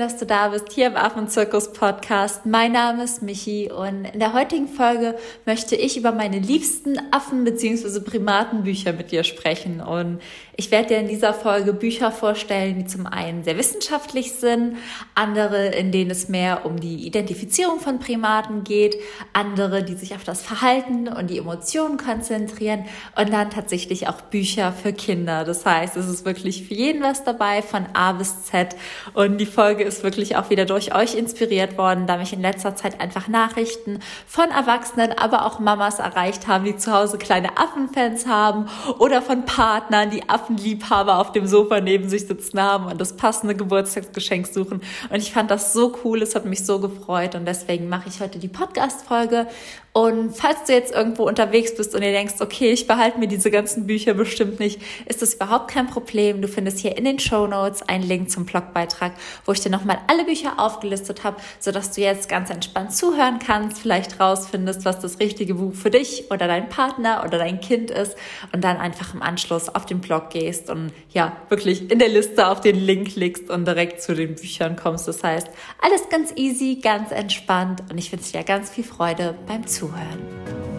dass du da bist, hier im Affenzirkus Podcast. Mein Name ist Michi und in der heutigen Folge möchte ich über meine liebsten Affen- bzw. Primatenbücher mit dir sprechen. Und ich werde dir in dieser Folge Bücher vorstellen, die zum einen sehr wissenschaftlich sind, andere, in denen es mehr um die Identifizierung von Primaten geht, andere, die sich auf das Verhalten und die Emotionen konzentrieren und dann tatsächlich auch Bücher für Kinder. Das heißt, es ist wirklich für jeden was dabei, von A bis Z. Und die Folge ist wirklich auch wieder durch euch inspiriert worden, da mich in letzter Zeit einfach Nachrichten von Erwachsenen, aber auch Mamas erreicht haben, die zu Hause kleine Affenfans haben oder von Partnern, die Affen Affenliebhaber auf dem Sofa neben sich sitzen haben und das passende Geburtstagsgeschenk suchen. Und ich fand das so cool, es hat mich so gefreut und deswegen mache ich heute die Podcast-Folge und falls du jetzt irgendwo unterwegs bist und dir denkst, okay, ich behalte mir diese ganzen Bücher bestimmt nicht, ist das überhaupt kein Problem. Du findest hier in den Show Notes einen Link zum Blogbeitrag, wo ich dir nochmal alle Bücher aufgelistet habe, sodass du jetzt ganz entspannt zuhören kannst, vielleicht rausfindest, was das richtige Buch für dich oder dein Partner oder dein Kind ist und dann einfach im Anschluss auf den Blog gehst und ja, wirklich in der Liste auf den Link klickst und direkt zu den Büchern kommst. Das heißt, alles ganz easy, ganz entspannt und ich wünsche dir ganz viel Freude beim Zuhören. Zuhören.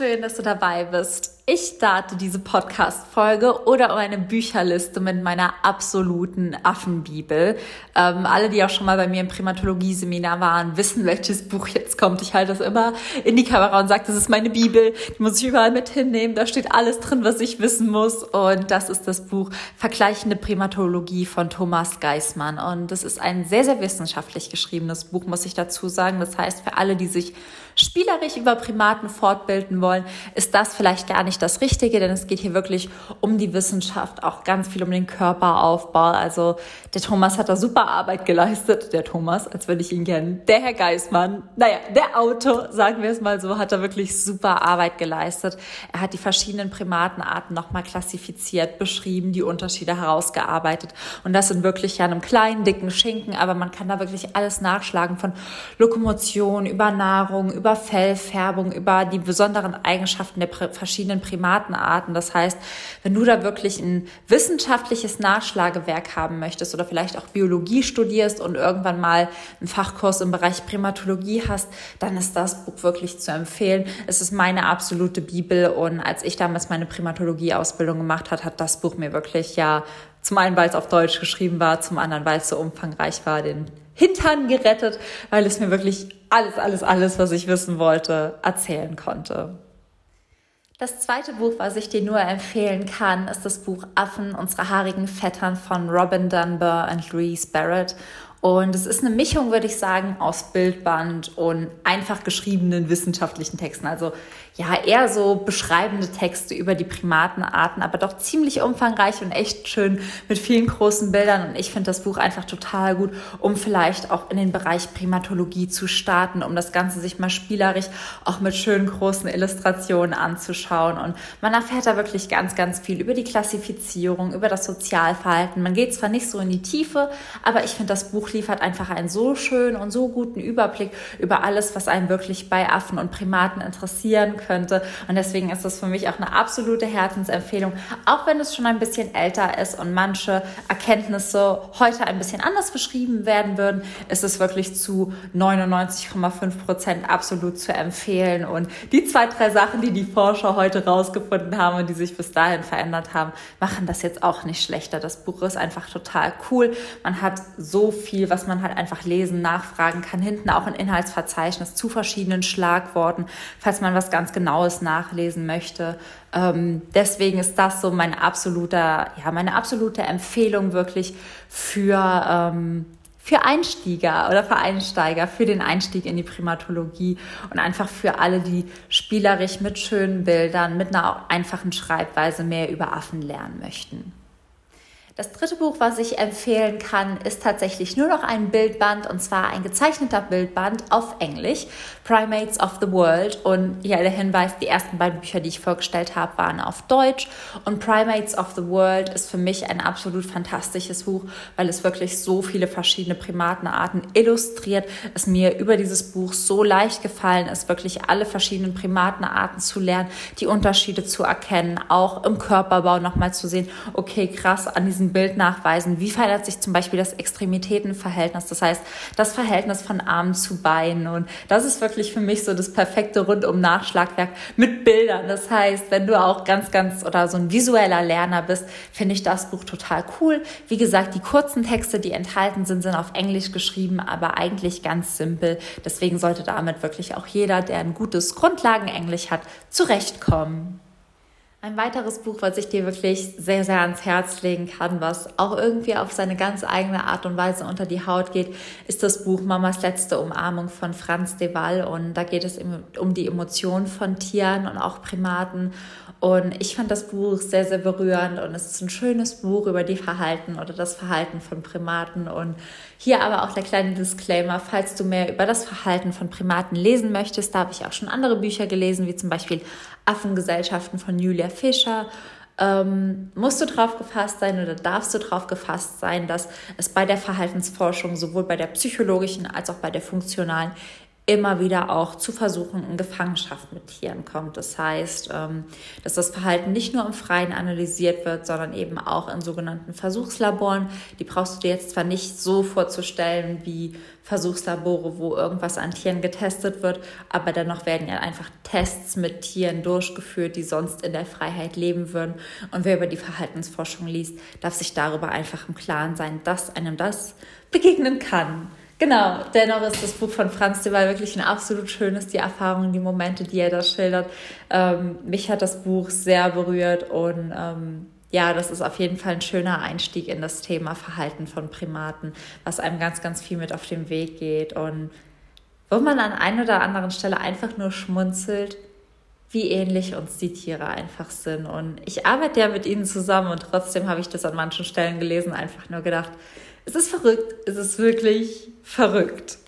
Schön, dass du dabei bist. Ich starte diese Podcast-Folge oder eine Bücherliste mit meiner absoluten Affenbibel. Ähm, alle, die auch schon mal bei mir im Primatologie-Seminar waren, wissen, welches Buch jetzt kommt. Ich halte das immer in die Kamera und sage, das ist meine Bibel. Die muss ich überall mit hinnehmen. Da steht alles drin, was ich wissen muss. Und das ist das Buch Vergleichende Primatologie von Thomas Geismann. Und das ist ein sehr, sehr wissenschaftlich geschriebenes Buch, muss ich dazu sagen. Das heißt, für alle, die sich spielerisch über Primaten fortbilden wollen, ist das vielleicht gar nicht das Richtige, denn es geht hier wirklich um die Wissenschaft, auch ganz viel um den Körperaufbau. Also der Thomas hat da super Arbeit geleistet. Der Thomas, als würde ich ihn kennen. Der Herr Geismann, naja, der Autor, sagen wir es mal so, hat da wirklich super Arbeit geleistet. Er hat die verschiedenen Primatenarten nochmal klassifiziert, beschrieben, die Unterschiede herausgearbeitet. Und das sind wirklich ja einem kleinen, dicken Schinken, aber man kann da wirklich alles nachschlagen von Lokomotion über Nahrung, über Fellfärbung, über die besonderen Eigenschaften der verschiedenen Primatenarten. Das heißt, wenn du da wirklich ein wissenschaftliches Nachschlagewerk haben möchtest oder vielleicht auch Biologie studierst und irgendwann mal einen Fachkurs im Bereich Primatologie hast, dann ist das Buch wirklich zu empfehlen. Es ist meine absolute Bibel und als ich damals meine Primatologie-Ausbildung gemacht hat, hat das Buch mir wirklich ja zum einen, weil es auf Deutsch geschrieben war, zum anderen, weil es so umfangreich war, den Hintern gerettet, weil es mir wirklich alles, alles, alles, was ich wissen wollte, erzählen konnte. Das zweite Buch, was ich dir nur empfehlen kann, ist das Buch Affen unserer haarigen Vettern von Robin Dunbar und Louise Barrett. Und es ist eine Mischung, würde ich sagen, aus Bildband und einfach geschriebenen wissenschaftlichen Texten. Also ja, eher so beschreibende Texte über die Primatenarten, aber doch ziemlich umfangreich und echt schön mit vielen großen Bildern. Und ich finde das Buch einfach total gut, um vielleicht auch in den Bereich Primatologie zu starten, um das Ganze sich mal spielerisch auch mit schönen großen Illustrationen anzuschauen. Und man erfährt da wirklich ganz, ganz viel über die Klassifizierung, über das Sozialverhalten. Man geht zwar nicht so in die Tiefe, aber ich finde, das Buch liefert einfach einen so schönen und so guten Überblick über alles, was einen wirklich bei Affen und Primaten interessieren könnte. Und deswegen ist das für mich auch eine absolute Herzensempfehlung, auch wenn es schon ein bisschen älter ist und manche Erkenntnisse heute ein bisschen anders beschrieben werden würden, ist es wirklich zu 99,5 Prozent absolut zu empfehlen. Und die zwei, drei Sachen, die die Forscher heute rausgefunden haben und die sich bis dahin verändert haben, machen das jetzt auch nicht schlechter. Das Buch ist einfach total cool. Man hat so viel, was man halt einfach lesen, nachfragen kann. Hinten auch ein Inhaltsverzeichnis zu verschiedenen Schlagworten, falls man was ganz genaues nachlesen möchte. Ähm, deswegen ist das so mein absoluter, ja, meine absolute Empfehlung wirklich für, ähm, für Einsteiger oder für Einsteiger, für den Einstieg in die Primatologie und einfach für alle, die spielerisch mit schönen Bildern, mit einer einfachen Schreibweise mehr über Affen lernen möchten. Das dritte Buch, was ich empfehlen kann, ist tatsächlich nur noch ein Bildband und zwar ein gezeichneter Bildband auf Englisch, Primates of the World. Und ja, der Hinweis, die ersten beiden Bücher, die ich vorgestellt habe, waren auf Deutsch. Und Primates of the World ist für mich ein absolut fantastisches Buch, weil es wirklich so viele verschiedene Primatenarten illustriert. Es mir über dieses Buch so leicht gefallen ist, wirklich alle verschiedenen Primatenarten zu lernen, die Unterschiede zu erkennen, auch im Körperbau nochmal zu sehen, okay, krass, an diesen Bild nachweisen, wie verändert sich zum Beispiel das Extremitätenverhältnis, das heißt das Verhältnis von Armen zu Beinen. Und das ist wirklich für mich so das perfekte Rundum-Nachschlagwerk mit Bildern. Das heißt, wenn du auch ganz, ganz oder so ein visueller Lerner bist, finde ich das Buch total cool. Wie gesagt, die kurzen Texte, die enthalten sind, sind auf Englisch geschrieben, aber eigentlich ganz simpel. Deswegen sollte damit wirklich auch jeder, der ein gutes Grundlagenenglisch hat, zurechtkommen. Ein weiteres Buch, was ich dir wirklich sehr, sehr ans Herz legen kann, was auch irgendwie auf seine ganz eigene Art und Weise unter die Haut geht, ist das Buch Mamas letzte Umarmung von Franz de Waal. Und da geht es um die Emotionen von Tieren und auch Primaten. Und ich fand das Buch sehr, sehr berührend und es ist ein schönes Buch über die Verhalten oder das Verhalten von Primaten. Und hier aber auch der kleine Disclaimer, falls du mehr über das Verhalten von Primaten lesen möchtest, da habe ich auch schon andere Bücher gelesen, wie zum Beispiel Affengesellschaften von Julia Fischer. Ähm, musst du drauf gefasst sein oder darfst du drauf gefasst sein, dass es bei der Verhaltensforschung sowohl bei der psychologischen als auch bei der funktionalen immer wieder auch zu Versuchen in Gefangenschaft mit Tieren kommt. Das heißt, ähm, dass das Verhalten nicht nur im Freien analysiert wird, sondern eben auch in sogenannten Versuchslaboren. Die brauchst du dir jetzt zwar nicht so vorzustellen wie Versuchslabore, wo irgendwas an Tieren getestet wird, aber dennoch werden ja einfach Tests mit Tieren durchgeführt, die sonst in der Freiheit leben würden. Und wer über die Verhaltensforschung liest, darf sich darüber einfach im Klaren sein, dass einem das begegnen kann. Genau, dennoch ist das Buch von Franz de Waal wirklich ein absolut schönes, die Erfahrungen, die Momente, die er da schildert. Ähm, mich hat das Buch sehr berührt und ähm, ja, das ist auf jeden Fall ein schöner Einstieg in das Thema Verhalten von Primaten, was einem ganz, ganz viel mit auf den Weg geht und wo man an einer oder anderen Stelle einfach nur schmunzelt, wie ähnlich uns die Tiere einfach sind. Und ich arbeite ja mit ihnen zusammen und trotzdem habe ich das an manchen Stellen gelesen, einfach nur gedacht, es ist verrückt, es ist wirklich verrückt.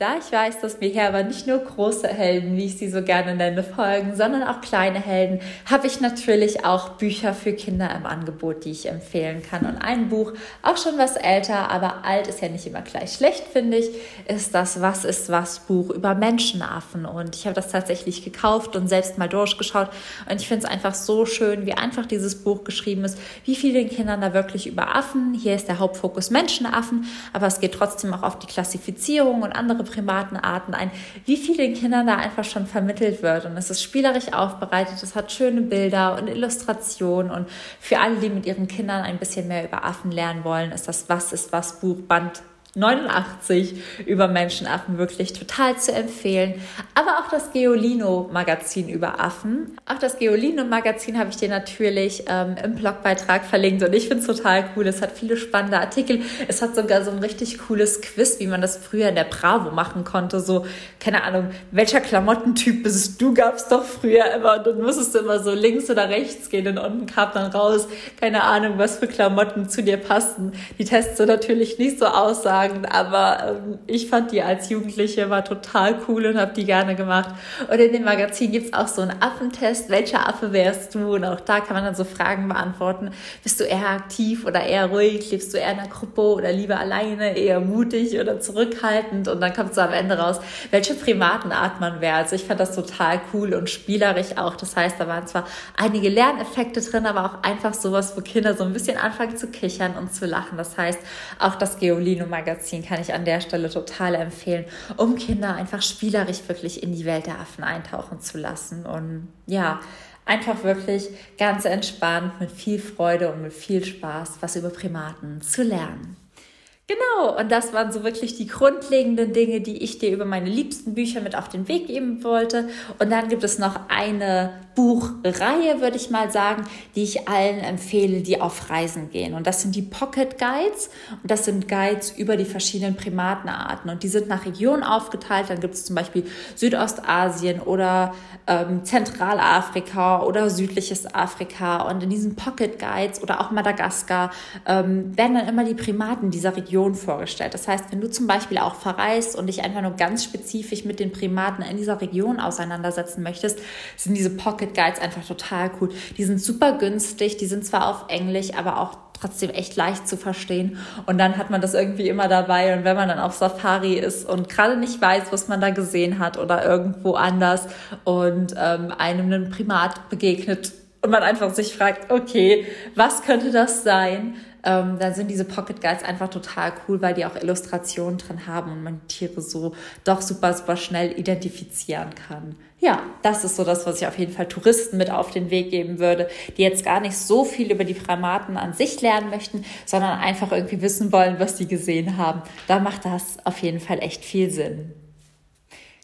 Da ich weiß, dass mir hier aber nicht nur große Helden, wie ich sie so gerne nenne, folgen, sondern auch kleine Helden, habe ich natürlich auch Bücher für Kinder im Angebot, die ich empfehlen kann. Und ein Buch, auch schon was älter, aber alt ist ja nicht immer gleich schlecht, finde ich, ist das Was ist was Buch über Menschenaffen. Und ich habe das tatsächlich gekauft und selbst mal durchgeschaut. Und ich finde es einfach so schön, wie einfach dieses Buch geschrieben ist, wie viel den Kindern da wirklich über Affen. Hier ist der Hauptfokus Menschenaffen, aber es geht trotzdem auch auf die Klassifizierung und andere Primatenarten ein, wie viel den Kindern da einfach schon vermittelt wird. Und es ist spielerisch aufbereitet, es hat schöne Bilder und Illustrationen. Und für alle, die mit ihren Kindern ein bisschen mehr über Affen lernen wollen, ist das Was ist was Buch Band 89 über Menschenaffen wirklich total zu empfehlen. Aber auch das Geolino-Magazin über Affen. Auch das Geolino-Magazin habe ich dir natürlich ähm, im Blogbeitrag verlinkt und ich finde es total cool. Es hat viele spannende Artikel. Es hat sogar so ein richtig cooles Quiz, wie man das früher in der Bravo machen konnte. So, keine Ahnung, welcher Klamottentyp bist du? Gab es doch früher immer. Und dann musstest du immer so links oder rechts gehen und unten kam dann raus, keine Ahnung, was für Klamotten zu dir passen. Die Tests so natürlich nicht so aussahen sagen, aber ähm, ich fand die als Jugendliche war total cool und habe die gerne gemacht. Und in dem Magazin gibt es auch so einen Affentest. Welcher Affe wärst du? Und auch da kann man dann so Fragen beantworten. Bist du eher aktiv oder eher ruhig? Lebst du eher in einer Gruppe oder lieber alleine? Eher mutig oder zurückhaltend? Und dann kommt so am Ende raus, welche Primatenart man wäre. Also ich fand das total cool und spielerisch auch. Das heißt, da waren zwar einige Lerneffekte drin, aber auch einfach sowas, wo Kinder so ein bisschen anfangen zu kichern und zu lachen. Das heißt, auch das Geolino-Magazin Magazin kann ich an der Stelle total empfehlen, um Kinder einfach spielerisch wirklich in die Welt der Affen eintauchen zu lassen. Und ja, einfach wirklich ganz entspannt, mit viel Freude und mit viel Spaß was über Primaten zu lernen. Genau, und das waren so wirklich die grundlegenden Dinge, die ich dir über meine liebsten Bücher mit auf den Weg geben wollte. Und dann gibt es noch eine Buchreihe, würde ich mal sagen, die ich allen empfehle, die auf Reisen gehen. Und das sind die Pocket Guides. Und das sind Guides über die verschiedenen Primatenarten. Und die sind nach Region aufgeteilt. Dann gibt es zum Beispiel Südostasien oder ähm, Zentralafrika oder südliches Afrika. Und in diesen Pocket Guides oder auch Madagaskar ähm, werden dann immer die Primaten dieser Region Region vorgestellt. Das heißt, wenn du zum Beispiel auch verreist und dich einfach nur ganz spezifisch mit den Primaten in dieser Region auseinandersetzen möchtest, sind diese Pocket Guides einfach total cool. Die sind super günstig, die sind zwar auf Englisch, aber auch trotzdem echt leicht zu verstehen. Und dann hat man das irgendwie immer dabei. Und wenn man dann auf Safari ist und gerade nicht weiß, was man da gesehen hat oder irgendwo anders und ähm, einem einen Primat begegnet und man einfach sich fragt, okay, was könnte das sein? Ähm, dann sind diese Pocket Guides einfach total cool, weil die auch Illustrationen drin haben und man Tiere so doch super, super schnell identifizieren kann. Ja, das ist so das, was ich auf jeden Fall Touristen mit auf den Weg geben würde, die jetzt gar nicht so viel über die Primaten an sich lernen möchten, sondern einfach irgendwie wissen wollen, was sie gesehen haben. Da macht das auf jeden Fall echt viel Sinn.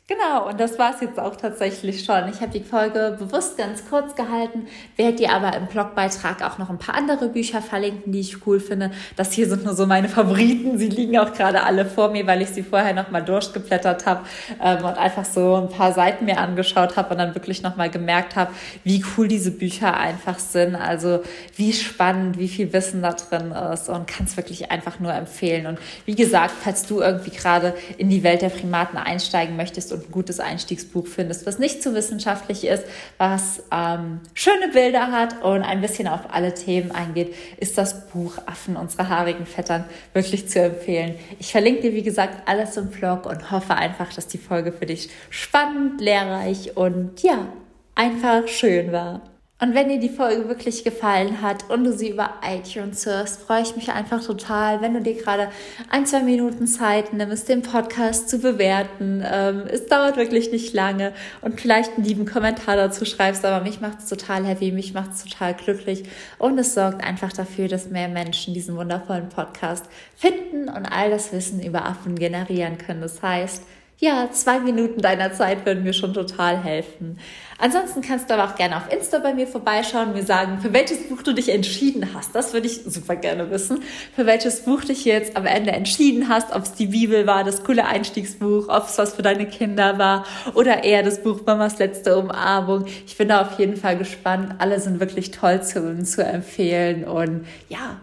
Genau, und das war es jetzt auch tatsächlich schon. Ich habe die Folge bewusst ganz kurz gehalten, werde dir aber im Blogbeitrag auch noch ein paar andere Bücher verlinken, die ich cool finde. Das hier sind nur so meine Favoriten. Sie liegen auch gerade alle vor mir, weil ich sie vorher nochmal durchgeblättert habe ähm, und einfach so ein paar Seiten mir angeschaut habe und dann wirklich nochmal gemerkt habe, wie cool diese Bücher einfach sind. Also wie spannend, wie viel Wissen da drin ist und kann es wirklich einfach nur empfehlen. Und wie gesagt, falls du irgendwie gerade in die Welt der Primaten einsteigen möchtest und ein gutes Einstiegsbuch findest, was nicht zu wissenschaftlich ist, was ähm, schöne Bilder hat und ein bisschen auf alle Themen eingeht, ist das Buch Affen unserer haarigen Vettern wirklich zu empfehlen. Ich verlinke dir, wie gesagt, alles im Blog und hoffe einfach, dass die Folge für dich spannend, lehrreich und ja, einfach schön war. Und wenn dir die Folge wirklich gefallen hat und du sie über iTunes hörst, freue ich mich einfach total, wenn du dir gerade ein, zwei Minuten Zeit nimmst, den Podcast zu bewerten. Ähm, es dauert wirklich nicht lange und vielleicht einen lieben Kommentar dazu schreibst, aber mich macht es total happy, mich macht es total glücklich und es sorgt einfach dafür, dass mehr Menschen diesen wundervollen Podcast finden und all das Wissen über Affen generieren können. Das heißt, ja, zwei Minuten deiner Zeit würden mir schon total helfen. Ansonsten kannst du aber auch gerne auf Insta bei mir vorbeischauen, mir sagen, für welches Buch du dich entschieden hast. Das würde ich super gerne wissen. Für welches Buch dich jetzt am Ende entschieden hast, ob es die Bibel war, das coole Einstiegsbuch, ob es was für deine Kinder war oder eher das Buch Mamas letzte Umarmung. Ich bin da auf jeden Fall gespannt. Alle sind wirklich toll zu, zu empfehlen und ja,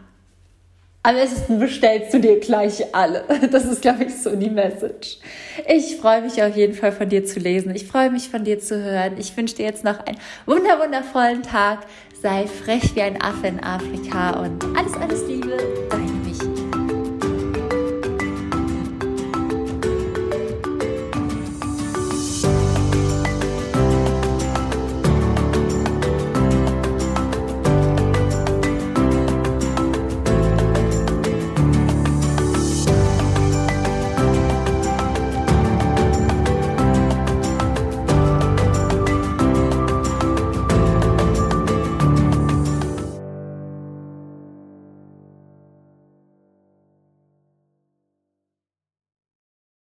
am besten bestellst du dir gleich alle. Das ist, glaube ich, so die Message. Ich freue mich auf jeden Fall von dir zu lesen. Ich freue mich von dir zu hören. Ich wünsche dir jetzt noch einen wunder wundervollen Tag. Sei frech wie ein Affe in Afrika und alles, alles Liebe. Dein